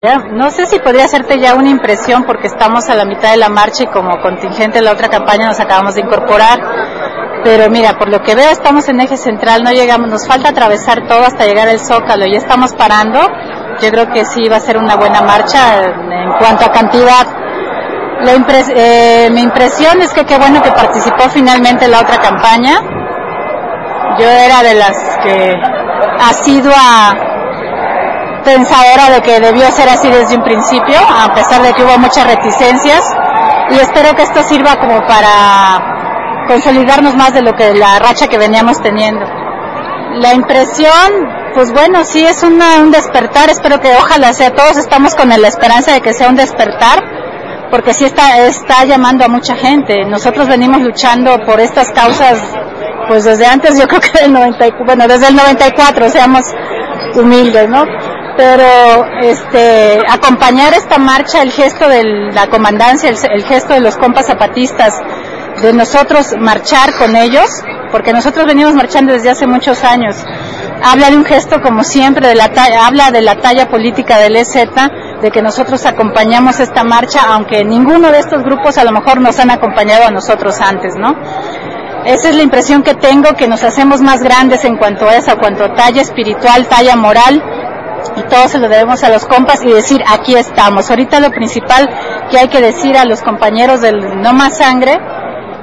No sé si podría hacerte ya una impresión porque estamos a la mitad de la marcha y como contingente de la otra campaña nos acabamos de incorporar. Pero mira, por lo que veo estamos en eje central, no llegamos, nos falta atravesar todo hasta llegar al Zócalo, ya estamos parando. Yo creo que sí va a ser una buena marcha en cuanto a cantidad. La eh, mi impresión es que qué bueno que participó finalmente en la otra campaña. Yo era de las que ha a pensadora de que debió ser así desde un principio, a pesar de que hubo muchas reticencias. Y espero que esto sirva como para consolidarnos más de lo que la racha que veníamos teniendo. La impresión, pues bueno, sí es un despertar, espero que ojalá sea, todos estamos con la esperanza de que sea un despertar, porque sí está, está llamando a mucha gente. Nosotros venimos luchando por estas causas, pues desde antes, yo creo que del 90, bueno, desde el 94, seamos humildes, ¿no? Pero este acompañar esta marcha, el gesto de la comandancia, el, gesto de los compas zapatistas, de nosotros marchar con ellos, porque nosotros venimos marchando desde hace muchos años. Habla de un gesto como siempre, de la habla de la talla política del EZ, de que nosotros acompañamos esta marcha, aunque ninguno de estos grupos a lo mejor nos han acompañado a nosotros antes, ¿no? Esa es la impresión que tengo, que nos hacemos más grandes en cuanto a esa, cuanto a talla espiritual, talla moral, y todo se lo debemos a los compas y decir aquí estamos. Ahorita lo principal que hay que decir a los compañeros del No Más Sangre,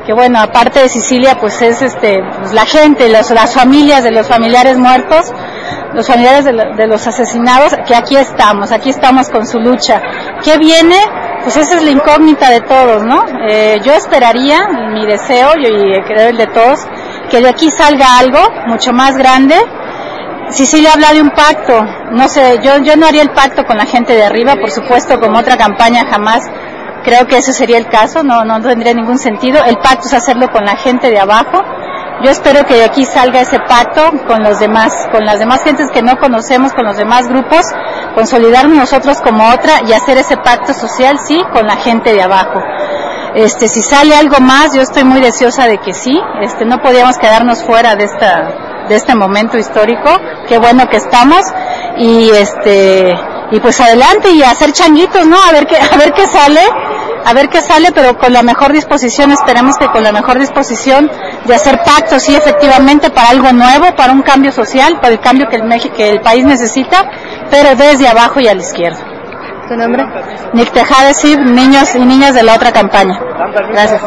que bueno, aparte de Sicilia, pues es este, pues la gente, las familias de los familiares muertos, los familiares de, los asesinados, que aquí estamos, aquí estamos con su lucha. ¿Qué viene? Pues esa es la incógnita de todos, ¿no? Eh, yo esperaría, mi deseo, y creo el de todos, que de aquí salga algo mucho más grande, le habla de un pacto. No sé, yo, yo no haría el pacto con la gente de arriba, por supuesto, como otra campaña jamás. Creo que ese sería el caso, no, no tendría ningún sentido. El pacto es hacerlo con la gente de abajo. Yo espero que de aquí salga ese pacto con los demás, con las demás gentes que no conocemos, con los demás grupos, consolidarnos nosotros como otra y hacer ese pacto social, sí, con la gente de abajo. Este, si sale algo más, yo estoy muy deseosa de que sí. Este, no podíamos quedarnos fuera de esta, de este momento histórico. Qué bueno que estamos y este y pues adelante y hacer changuitos, ¿no? A ver qué a ver qué sale, a ver qué sale, pero con la mejor disposición, esperemos que con la mejor disposición de hacer pactos, sí, efectivamente, para algo nuevo, para un cambio social, para el cambio que el, que el país necesita, pero desde abajo y a la izquierda. ¿Tu nombre? Nick Tejada, niños y niñas de la otra campaña. Gracias.